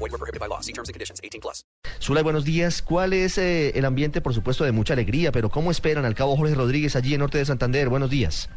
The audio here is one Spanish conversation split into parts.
Void were prohibited by law. See terms and conditions. 18 plus. Zulay, buenos días. ¿Cuál es eh, el ambiente, por supuesto, de mucha alegría, pero cómo esperan al cabo Jorge Rodríguez allí en Norte de Santander? Buenos días.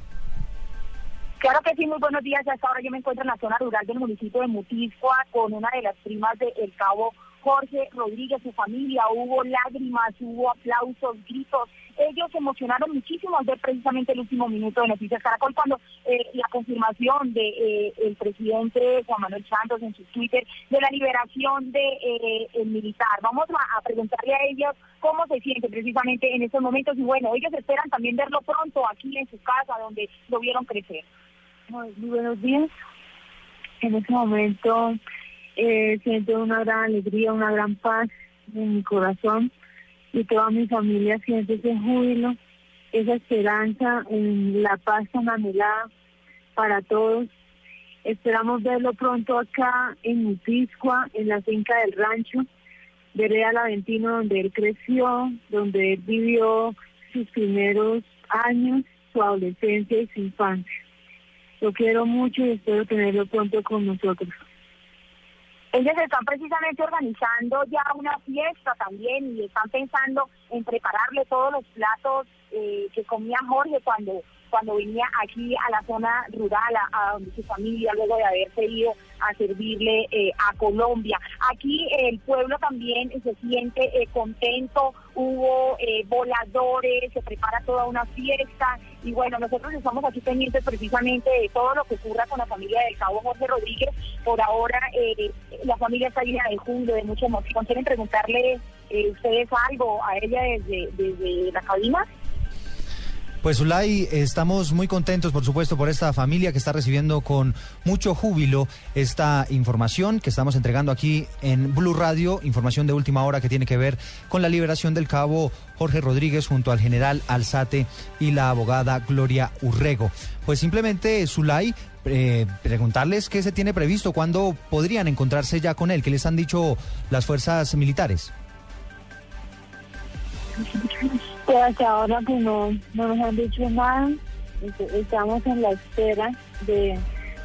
Claro que sí, muy buenos días. Hasta ahora yo me encuentro en la zona rural del municipio de Mutiscoa con una de las primas del El Cabo, Jorge Rodríguez, su familia. Hubo lágrimas, hubo aplausos, gritos. Ellos se emocionaron muchísimo al ver precisamente el último minuto de Noticias Caracol cuando eh, la confirmación de eh, el presidente Juan Manuel Santos en su Twitter de la liberación de eh, militar. Vamos a, a preguntarle a ellos cómo se siente precisamente en estos momentos y bueno, ellos esperan también verlo pronto aquí en su casa donde lo vieron crecer. Muy buenos días. En este momento eh, siento una gran alegría, una gran paz en mi corazón y toda mi familia siente ese júbilo, esa esperanza en la paz tan anhelada para todos. Esperamos verlo pronto acá en Mutiscua, en la finca del rancho, veré al Aventino donde él creció, donde él vivió sus primeros años, su adolescencia y su infancia. Lo quiero mucho y espero tenerlo pronto con nosotros. Ellos están precisamente organizando ya una fiesta también y están pensando en prepararle todos los platos eh, que comía Jorge cuando cuando venía aquí a la zona rural, a, donde su familia, luego de haberse ido a servirle eh, a Colombia. Aquí el pueblo también se siente eh, contento, hubo eh, voladores, se prepara toda una fiesta y bueno, nosotros estamos aquí pendientes precisamente de todo lo que ocurra con la familia del cabo Jorge Rodríguez. Por ahora eh, la familia está llena de júbilo, de mucha emoción. ¿Quieren preguntarle eh, ustedes algo a ella desde, desde la cabina? Pues Zulay, estamos muy contentos, por supuesto, por esta familia que está recibiendo con mucho júbilo esta información que estamos entregando aquí en Blue Radio, información de última hora que tiene que ver con la liberación del cabo Jorge Rodríguez junto al general Alzate y la abogada Gloria Urrego. Pues simplemente, Zulay, eh, preguntarles qué se tiene previsto, cuándo podrían encontrarse ya con él, qué les han dicho las fuerzas militares. Pues hasta ahora pues no, no nos han dicho nada, Est- estamos en la espera de,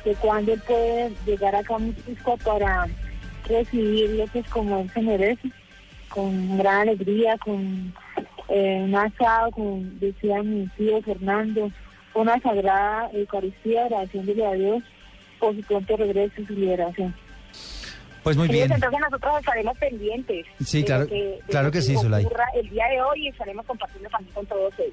de cuándo puede llegar acá a Mutisco para recibirlo pues como él se merece, con gran alegría, con eh, un asado, con, decía mi tío Fernando, una sagrada Eucaristía, agradeciéndole a Dios por su pronto regreso y su liberación. Pues muy bien. entonces nosotros estaremos pendientes. Sí, de claro- lo que- de claro lo que sí, Zulay. el día de hoy estaremos compartiendo también con todos ellos.